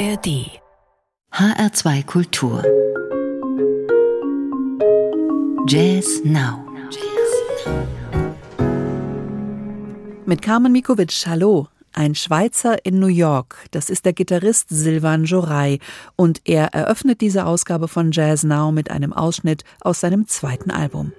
ARD HR2 Kultur. Jazz Now. Mit Carmen Mikovic, hallo. Ein Schweizer in New York, das ist der Gitarrist Silvan Jorai und er eröffnet diese Ausgabe von Jazz Now mit einem Ausschnitt aus seinem zweiten Album.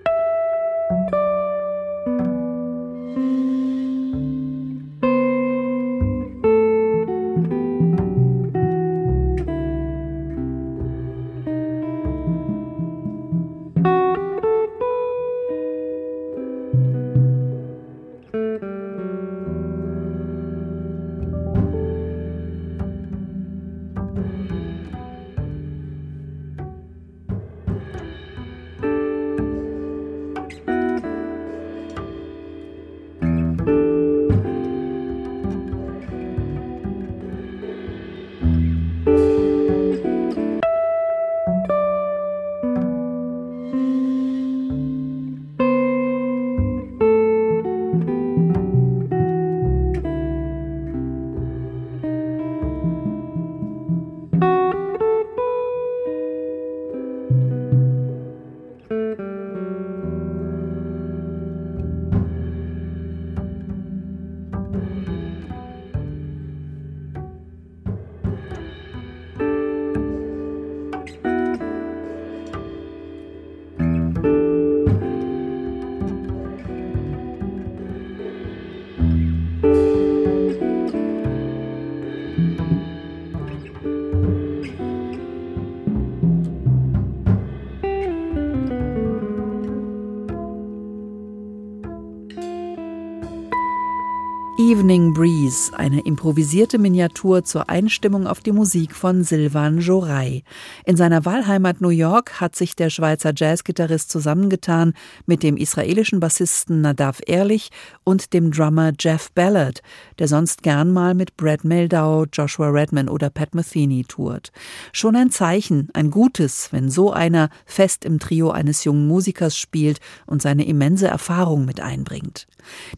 Evening Breeze, eine improvisierte Miniatur zur Einstimmung auf die Musik von Silvan Jorai. In seiner Wahlheimat New York hat sich der Schweizer Jazzgitarrist zusammengetan mit dem israelischen Bassisten Nadav Ehrlich und dem Drummer Jeff Ballard, der sonst gern mal mit Brad Meldau, Joshua Redman oder Pat Metheny tourt. Schon ein Zeichen, ein gutes, wenn so einer fest im Trio eines jungen Musikers spielt und seine immense Erfahrung mit einbringt.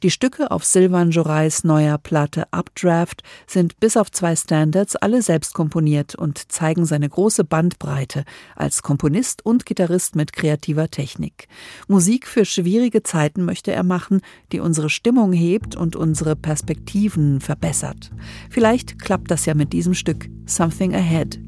Die Stücke auf Silvan Neuer Platte Updraft sind bis auf zwei Standards alle selbst komponiert und zeigen seine große Bandbreite als Komponist und Gitarrist mit kreativer Technik. Musik für schwierige Zeiten möchte er machen, die unsere Stimmung hebt und unsere Perspektiven verbessert. Vielleicht klappt das ja mit diesem Stück Something Ahead.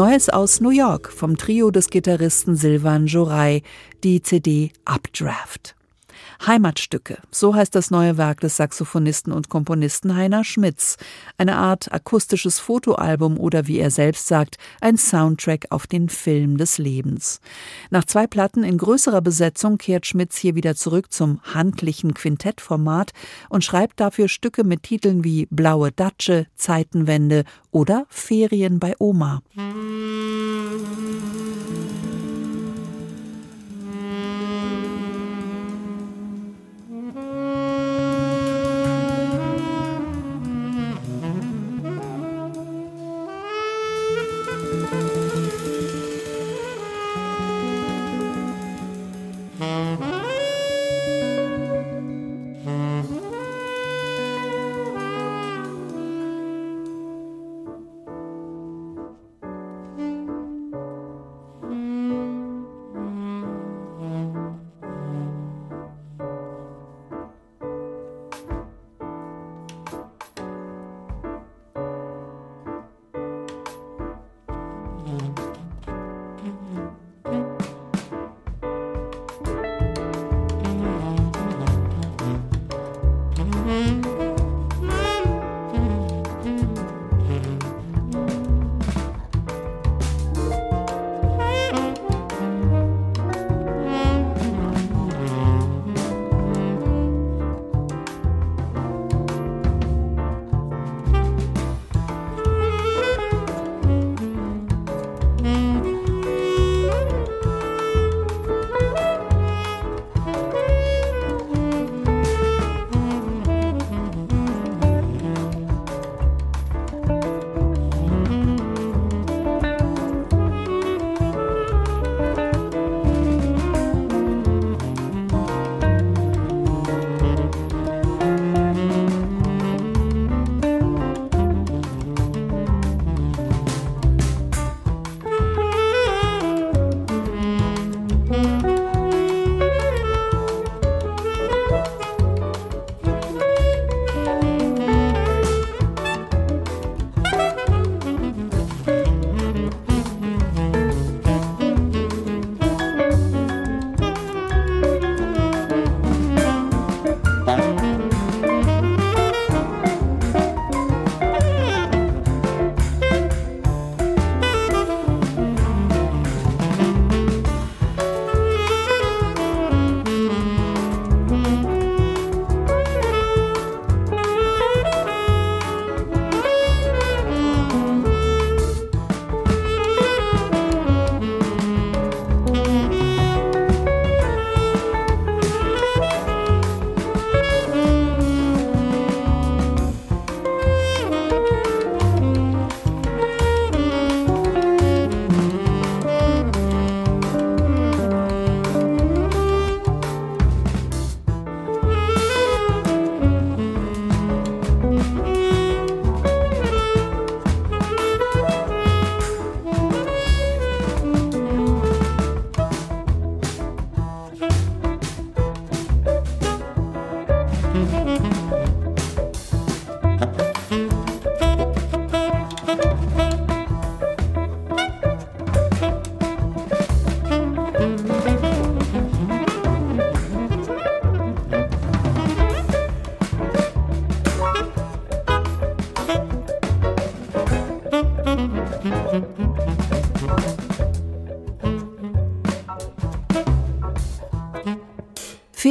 Neues aus New York vom Trio des Gitarristen Silvan Jorai, die CD Updraft. Heimatstücke, so heißt das neue Werk des Saxophonisten und Komponisten Heiner Schmitz. Eine Art akustisches Fotoalbum oder wie er selbst sagt, ein Soundtrack auf den Film des Lebens. Nach zwei Platten in größerer Besetzung kehrt Schmitz hier wieder zurück zum handlichen Quintettformat und schreibt dafür Stücke mit Titeln wie Blaue Datsche, Zeitenwende oder Ferien bei Oma.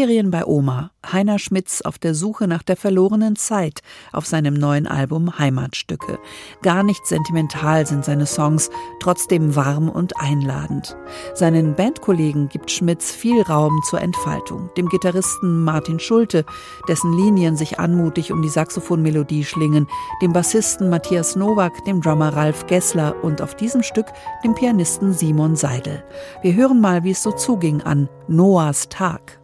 Ferien bei Oma. Heiner Schmitz auf der Suche nach der verlorenen Zeit auf seinem neuen Album Heimatstücke. Gar nicht sentimental sind seine Songs, trotzdem warm und einladend. Seinen Bandkollegen gibt Schmitz viel Raum zur Entfaltung. Dem Gitarristen Martin Schulte, dessen Linien sich anmutig um die Saxophonmelodie schlingen, dem Bassisten Matthias Nowak, dem Drummer Ralf Gessler und auf diesem Stück dem Pianisten Simon Seidel. Wir hören mal, wie es so zuging an Noahs Tag.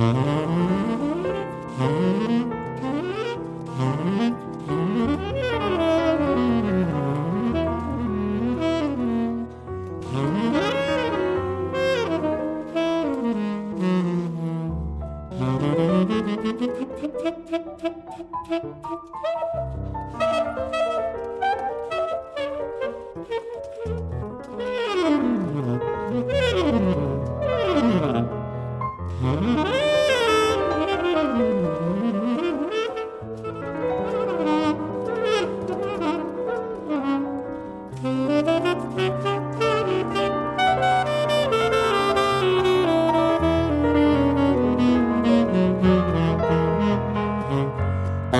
Mm-hmm.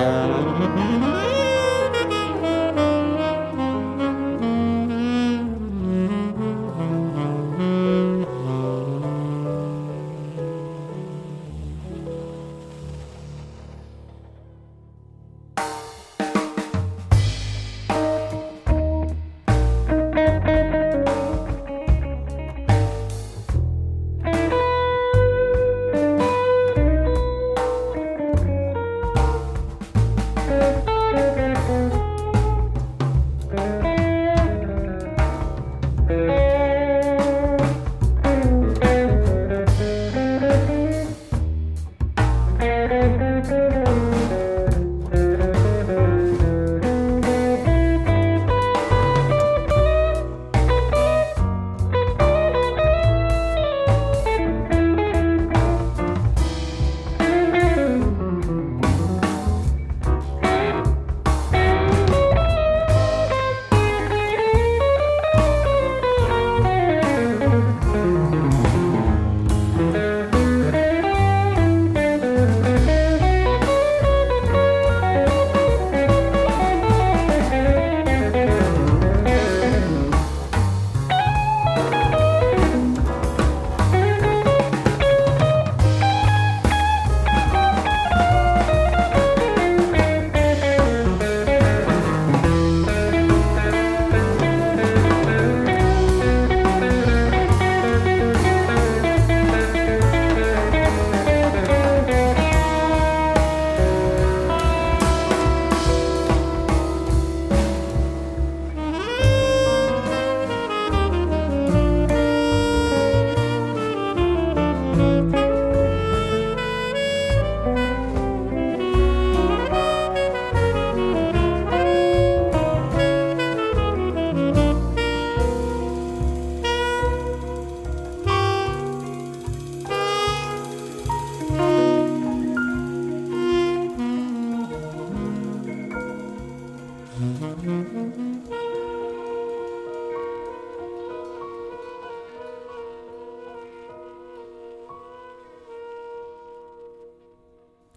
Música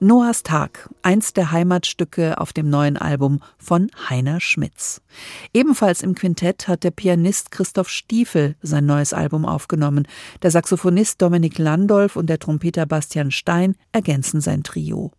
Noahs Tag, eins der Heimatstücke auf dem neuen Album von Heiner Schmitz. Ebenfalls im Quintett hat der Pianist Christoph Stiefel sein neues Album aufgenommen. Der Saxophonist Dominik Landolf und der Trompeter Bastian Stein ergänzen sein Trio.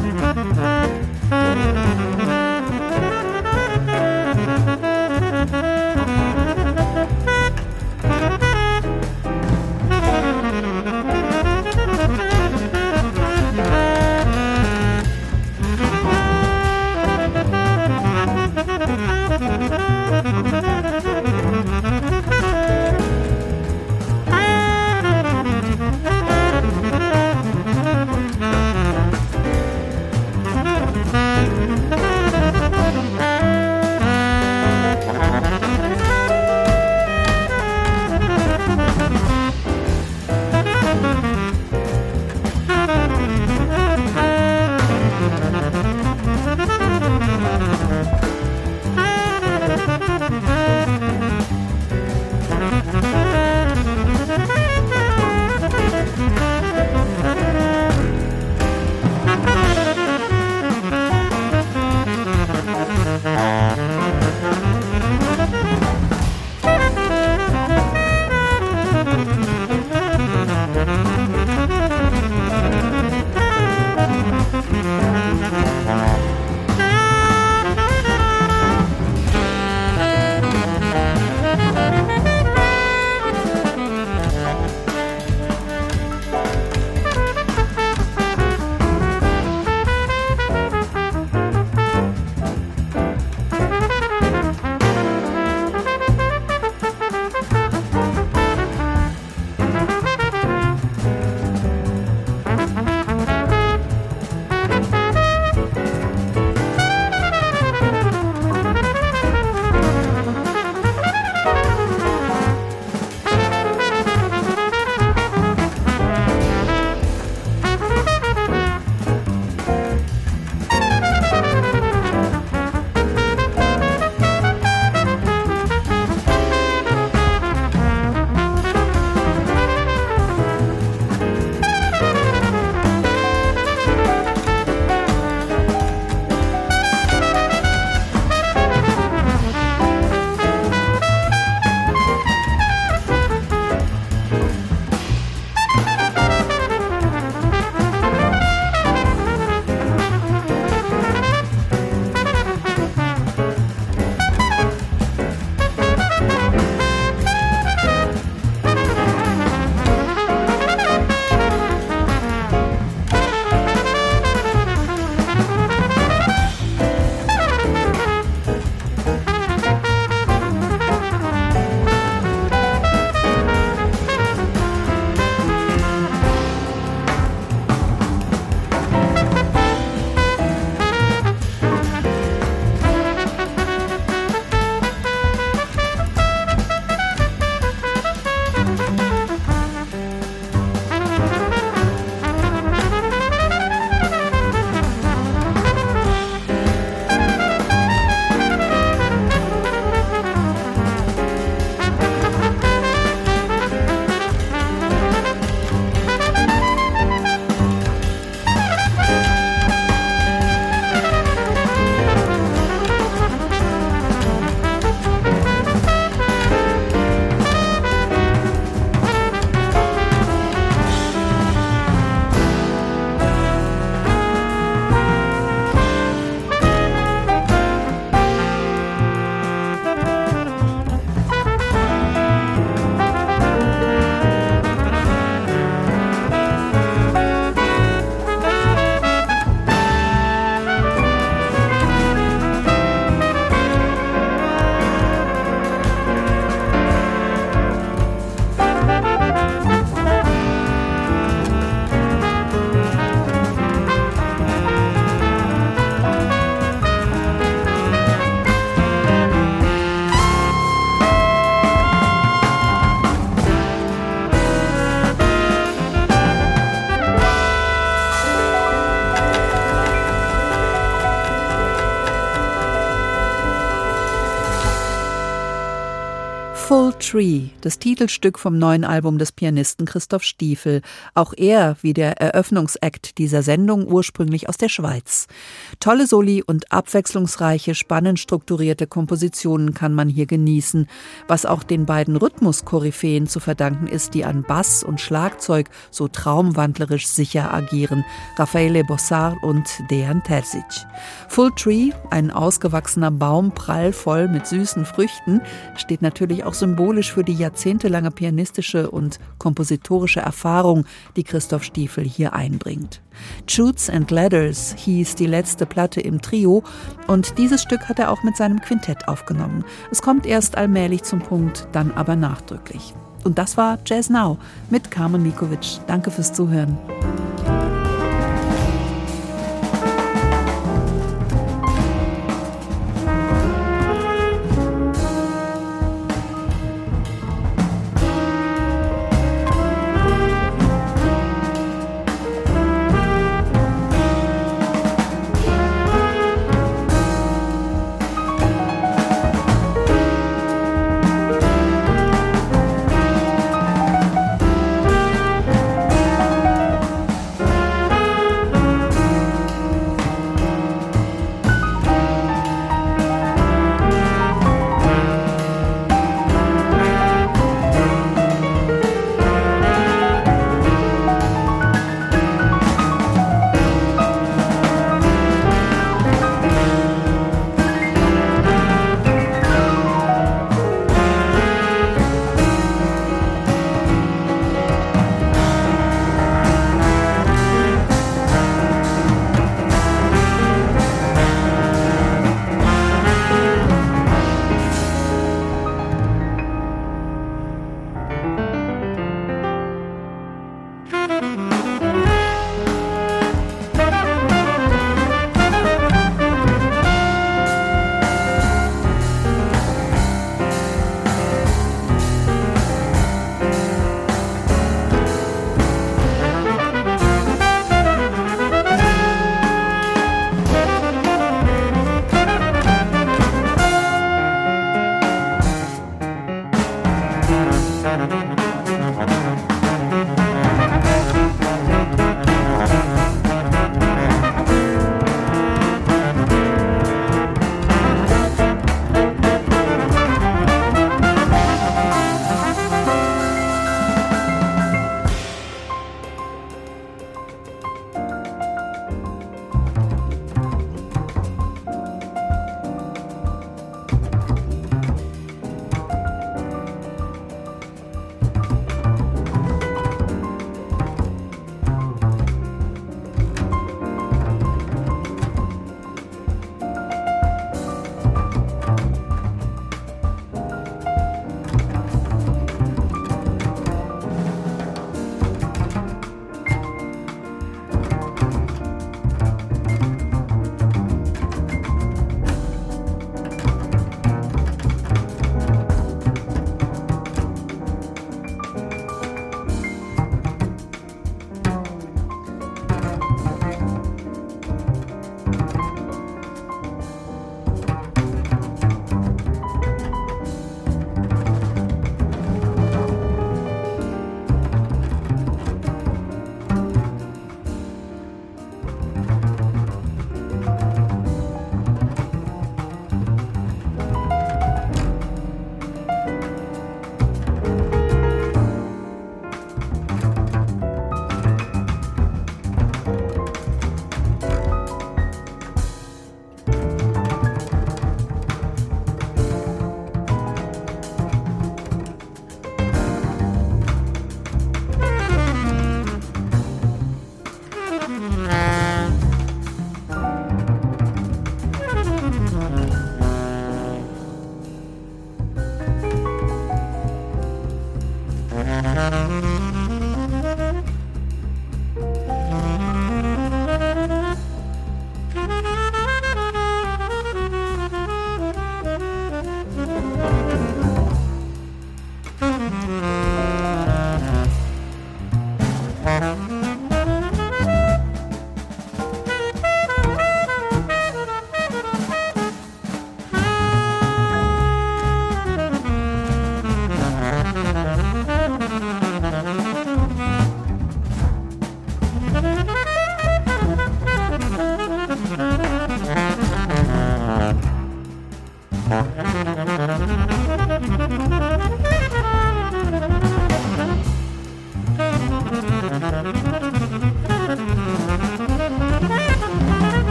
Mm-hmm. Tree, das Titelstück vom neuen Album des Pianisten Christoph Stiefel. Auch er, wie der Eröffnungsakt dieser Sendung, ursprünglich aus der Schweiz. Tolle Soli und abwechslungsreiche, spannend strukturierte Kompositionen kann man hier genießen, was auch den beiden Rhythmus-Koryphäen zu verdanken ist, die an Bass und Schlagzeug so traumwandlerisch sicher agieren, Raffaele Bossard und Dejan Terzic. Full Tree, ein ausgewachsener Baum prallvoll mit süßen Früchten, steht natürlich auch symbolisch für die jahrzehntelange pianistische und kompositorische Erfahrung, die Christoph Stiefel hier einbringt. Chutes and Ladders hieß die letzte Platte im Trio und dieses Stück hat er auch mit seinem Quintett aufgenommen. Es kommt erst allmählich zum Punkt, dann aber nachdrücklich. Und das war Jazz Now mit Carmen Mikovic. Danke fürs Zuhören.